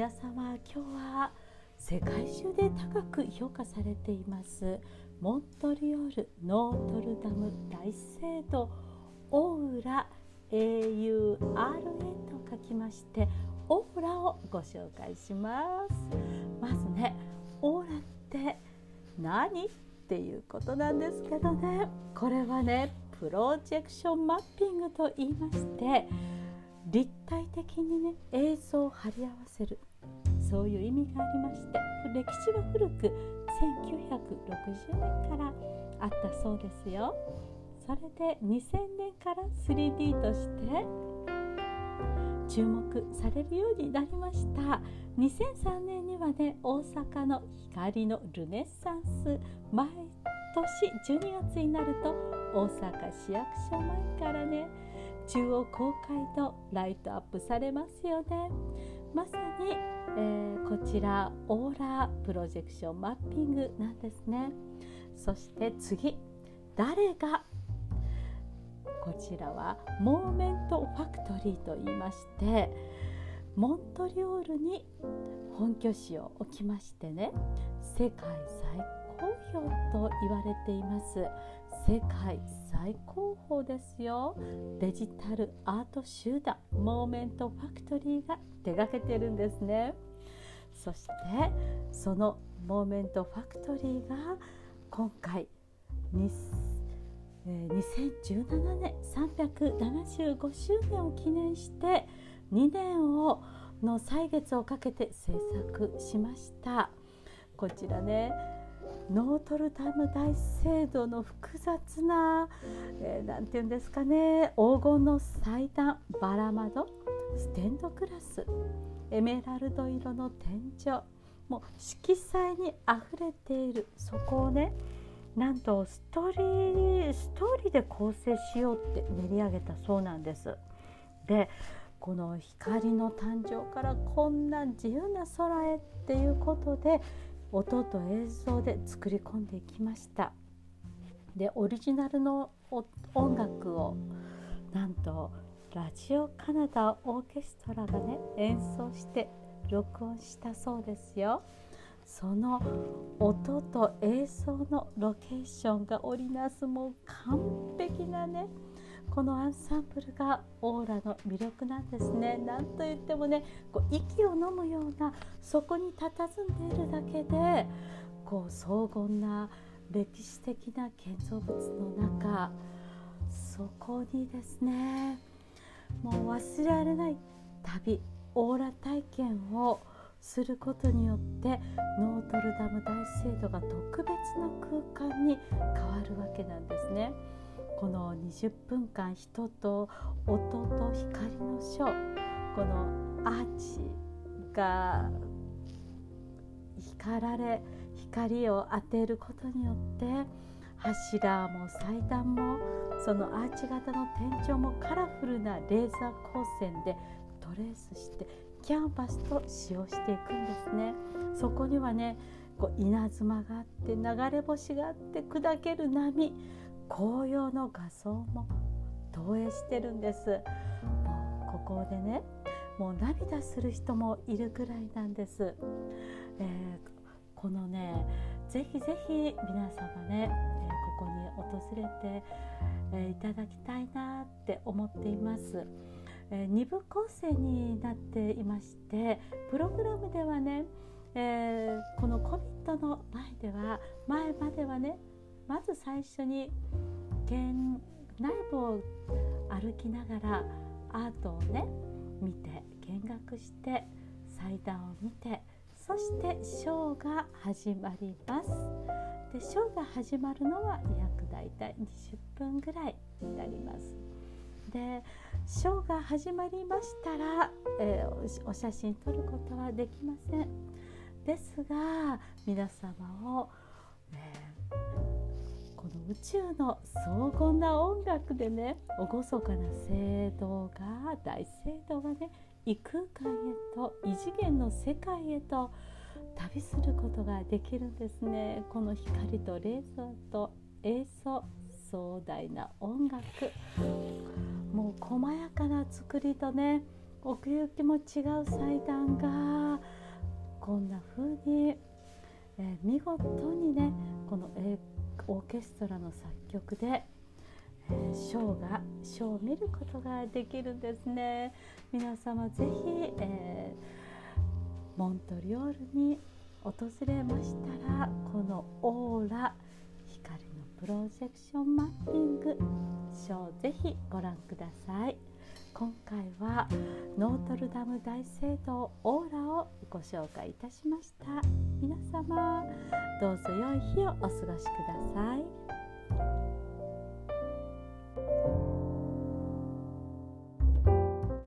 皆様今日は世界中で高く評価されています。モントリオールノートルダム大聖堂オーラ AURA と書きましてオーラをご紹介します。まずねオーラって何っていうことなんですけどね。これはねプロジェクションマッピングと言いまして立体的にね映像を貼り合わせるそういう意味がありまして歴史は古く1960年からあったそうですよ。それで2000年から 3D として注目されるようになりました。2003年にはね大阪の光のルネッサンス。毎年12月になると大阪市役所前からね中央公会堂ライトアップされますよね。まさに、えー、こちらオーラプロジェクションマッピングなんですね。そして次誰がこちらはモーメントファクトリーと言いましてモントリオールに本拠地を置きましてね世界最高峰と言われています。世界最高峰ですよ。デジタルアート集団モーメントファクトリーが手がけてるんですね。そしてそのモーメントファクトリーが今回2017年375周年を記念して2年をの歳月をかけて制作しました。こちらねノートルダム大聖堂の複雑な何、えー、て言うんですかね黄金の祭壇バラ窓ステンドグラスエメラルド色の天井もう色彩にあふれているそこをねなんとストーリーストーリーで構成しようって練り上げたそうなんです。でこの光の誕生からこんな自由な空へっていうことで音と映像で作り込んでいきました。でオリジナルの音楽をなんとラジオカナダオーケストラがね演奏して録音したそうですよ。その音と映像のロケーションが織りなすもう完璧なねこのアンサンブルがオーラの魅力なんですね。なんといってもねこう息を飲むようなそこに佇んでいるだけでこう荘厳な歴史的な建造物の中そこにですねもう忘れられない旅オーラ体験をすることによってノートルダム大聖堂が特別な空間に変わるわけなんですね。この20分間人と音と光のショーこのアーチが光られ光を当てることによって柱も祭壇もそのアーチ型の天井もカラフルなレーザー光線でトレースしてキャンバスと使用していくんですね。そこにはねこう稲妻があって流れ星があって砕ける波紅葉の画像も投影してるんです。もうここでねもう涙する人もいるぐらいなんです、えー、このねぜひぜひ皆様ね、えー、ここに訪れて、えー、いただきたいなって思っています、え2部構成になっていましてプログラムではねえー、この COVID の前では前まではねまず最初に内部を歩きながらアートをね見て見学して祭壇を見てそしてショーが始まります。でショーが始まるのは約だいたい20分ぐらいになります。でショーが始まりましたら、えー、お写真撮ることはできません。ですが皆様を、この宇宙の荘厳な音楽でね厳かな聖堂が大聖堂がね異空間へと異次元の世界へと旅することができるんですね。この光とレーザーと映像壮大な音楽。もう細やかな作りとね奥行きも違う祭壇がこんな風に、えー、見事にねこの栄オーケストラの作曲で、えー、ショーがショーを見ることができるんですね皆様ぜひ、えー、モントリオールに訪れましたらこのオーラ光のプロジェクションマッピングショーぜひご覧ください。今回はノートルダム大聖堂オーラをご紹介いたしました。皆様どうぞ良い日をお過ごしください。